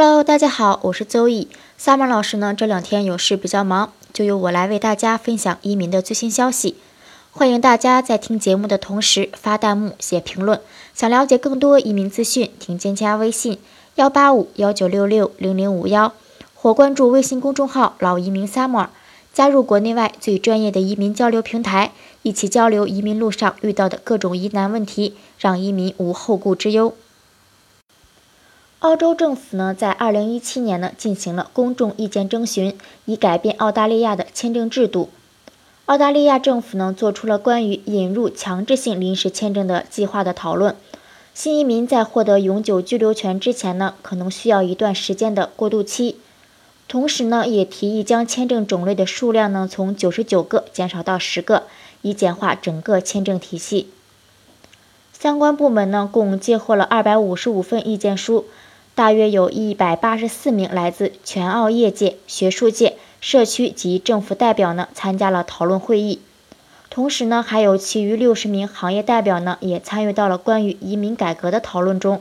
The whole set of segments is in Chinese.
Hello，大家好，我是周易。Summer 老师呢这两天有事比较忙，就由我来为大家分享移民的最新消息。欢迎大家在听节目的同时发弹幕、写评论。想了解更多移民资讯，请添加微信幺八五幺九六六零零五幺，或关注微信公众号“老移民 Summer”，加入国内外最专业的移民交流平台，一起交流移民路上遇到的各种疑难问题，让移民无后顾之忧。澳洲政府呢，在二零一七年呢，进行了公众意见征询，以改变澳大利亚的签证制度。澳大利亚政府呢，做出了关于引入强制性临时签证的计划的讨论。新移民在获得永久居留权之前呢，可能需要一段时间的过渡期。同时呢，也提议将签证种类的数量呢，从九十九个减少到十个，以简化整个签证体系。相关部门呢，共接获了二百五十五份意见书。大约有一百八十四名来自全澳业界、学术界、社区及政府代表呢参加了讨论会议，同时呢，还有其余六十名行业代表呢也参与到了关于移民改革的讨论中。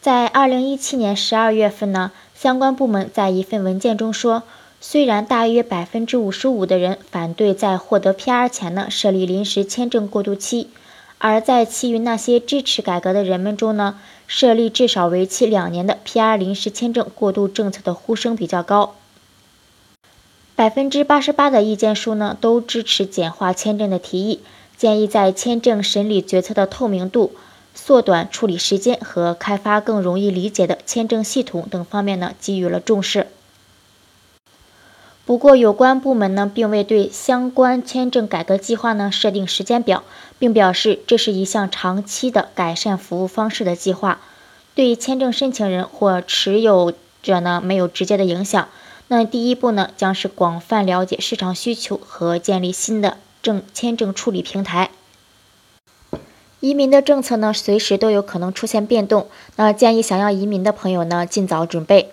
在二零一七年十二月份呢，相关部门在一份文件中说，虽然大约百分之五十五的人反对在获得 PR 前呢设立临时签证过渡期。而在其余那些支持改革的人们中呢，设立至少为期两年的 PR 临时签证过渡政策的呼声比较高。百分之八十八的意见书呢都支持简化签证的提议，建议在签证审理决策的透明度、缩短处理时间和开发更容易理解的签证系统等方面呢给予了重视。不过，有关部门呢，并未对相关签证改革计划呢设定时间表，并表示这是一项长期的改善服务方式的计划，对签证申请人或持有者呢没有直接的影响。那第一步呢，将是广泛了解市场需求和建立新的证签证处理平台。移民的政策呢，随时都有可能出现变动，那建议想要移民的朋友呢，尽早准备。